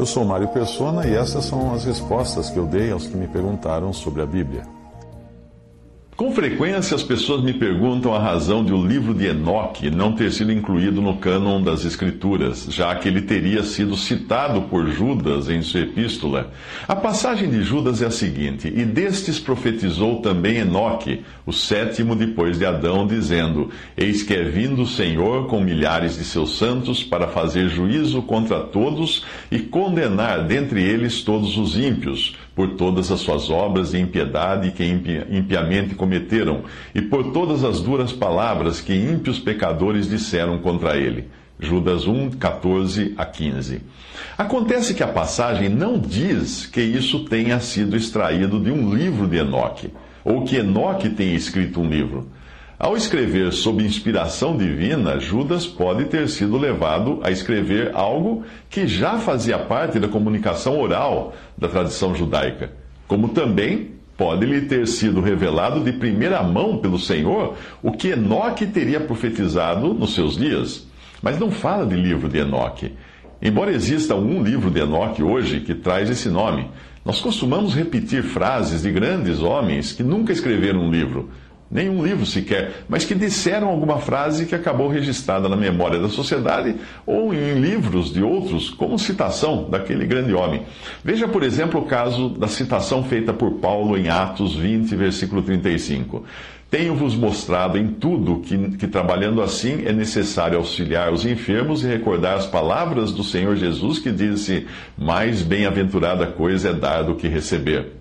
Eu sou Mário Persona e essas são as respostas que eu dei aos que me perguntaram sobre a Bíblia. Com frequência, as pessoas me perguntam a razão de o livro de Enoque não ter sido incluído no cânon das Escrituras, já que ele teria sido citado por Judas em sua epístola. A passagem de Judas é a seguinte: E destes profetizou também Enoque, o sétimo depois de Adão, dizendo: Eis que é vindo o Senhor com milhares de seus santos para fazer juízo contra todos e condenar dentre eles todos os ímpios por todas as suas obras de impiedade que impiamente cometeram, e por todas as duras palavras que ímpios pecadores disseram contra ele. Judas 1, 14 a 15. Acontece que a passagem não diz que isso tenha sido extraído de um livro de Enoque, ou que Enoque tenha escrito um livro. Ao escrever sob inspiração divina, Judas pode ter sido levado a escrever algo que já fazia parte da comunicação oral da tradição judaica, como também pode lhe ter sido revelado de primeira mão pelo Senhor o que Enoque teria profetizado nos seus dias. Mas não fala de livro de Enoque. Embora exista um livro de Enoque hoje que traz esse nome, nós costumamos repetir frases de grandes homens que nunca escreveram um livro nenhum livro sequer, mas que disseram alguma frase que acabou registrada na memória da sociedade ou em livros de outros, como citação daquele grande homem. Veja, por exemplo, o caso da citação feita por Paulo em Atos 20, versículo 35. Tenho-vos mostrado em tudo que, que, trabalhando assim, é necessário auxiliar os enfermos e recordar as palavras do Senhor Jesus que disse: Mais bem-aventurada coisa é dar do que receber.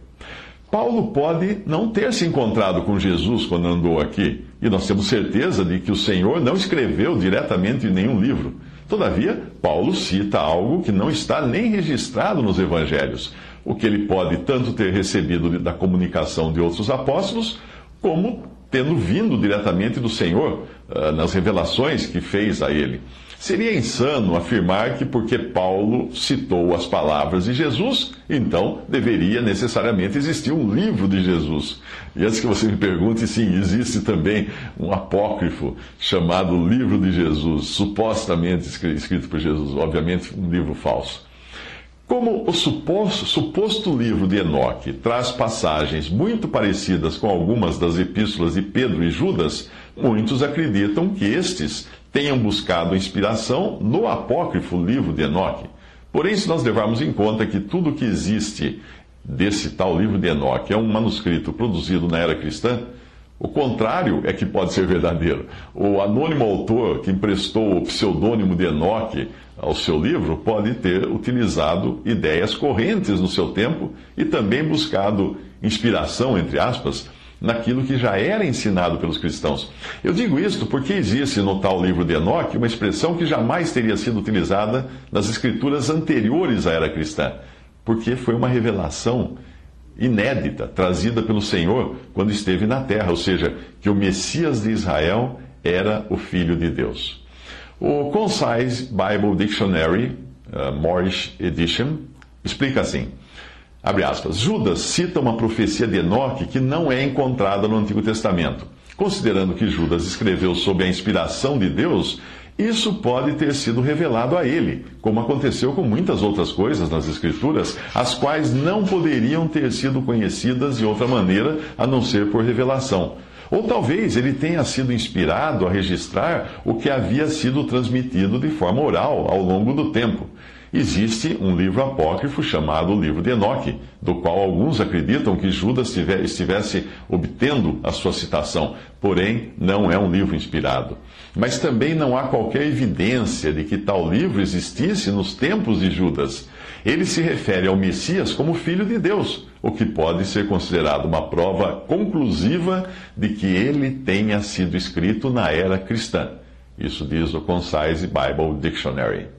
Paulo pode não ter se encontrado com Jesus quando andou aqui, e nós temos certeza de que o Senhor não escreveu diretamente em nenhum livro. Todavia, Paulo cita algo que não está nem registrado nos evangelhos, o que ele pode tanto ter recebido da comunicação de outros apóstolos, como tendo vindo diretamente do Senhor uh, nas revelações que fez a ele. Seria insano afirmar que porque Paulo citou as palavras de Jesus, então deveria necessariamente existir um livro de Jesus. E antes que você me pergunte, sim, existe também um apócrifo chamado Livro de Jesus, supostamente escrito por Jesus, obviamente um livro falso. Como o suposto, suposto, livro de Enoque traz passagens muito parecidas com algumas das epístolas de Pedro e Judas, muitos acreditam que estes tenham buscado inspiração no apócrifo livro de Enoque. Porém, se nós levarmos em conta que tudo que existe desse tal livro de Enoque é um manuscrito produzido na era cristã, o contrário é que pode ser verdadeiro. O anônimo autor que emprestou o pseudônimo de Enoque ao seu livro pode ter utilizado ideias correntes no seu tempo e também buscado inspiração, entre aspas, naquilo que já era ensinado pelos cristãos. Eu digo isto porque existe no tal livro de Enoque uma expressão que jamais teria sido utilizada nas escrituras anteriores à era cristã, porque foi uma revelação inédita trazida pelo Senhor quando esteve na terra, ou seja, que o Messias de Israel era o Filho de Deus. O Concise Bible Dictionary, uh, Morris Edition, explica assim. Aspas. Judas cita uma profecia de Enoque que não é encontrada no Antigo Testamento. Considerando que Judas escreveu sob a inspiração de Deus, isso pode ter sido revelado a ele, como aconteceu com muitas outras coisas nas Escrituras, as quais não poderiam ter sido conhecidas de outra maneira a não ser por revelação. Ou talvez ele tenha sido inspirado a registrar o que havia sido transmitido de forma oral ao longo do tempo. Existe um livro apócrifo chamado Livro de Enoque, do qual alguns acreditam que Judas estivesse obtendo a sua citação, porém não é um livro inspirado. Mas também não há qualquer evidência de que tal livro existisse nos tempos de Judas. Ele se refere ao Messias como Filho de Deus, o que pode ser considerado uma prova conclusiva de que ele tenha sido escrito na era cristã. Isso diz o Concise Bible Dictionary.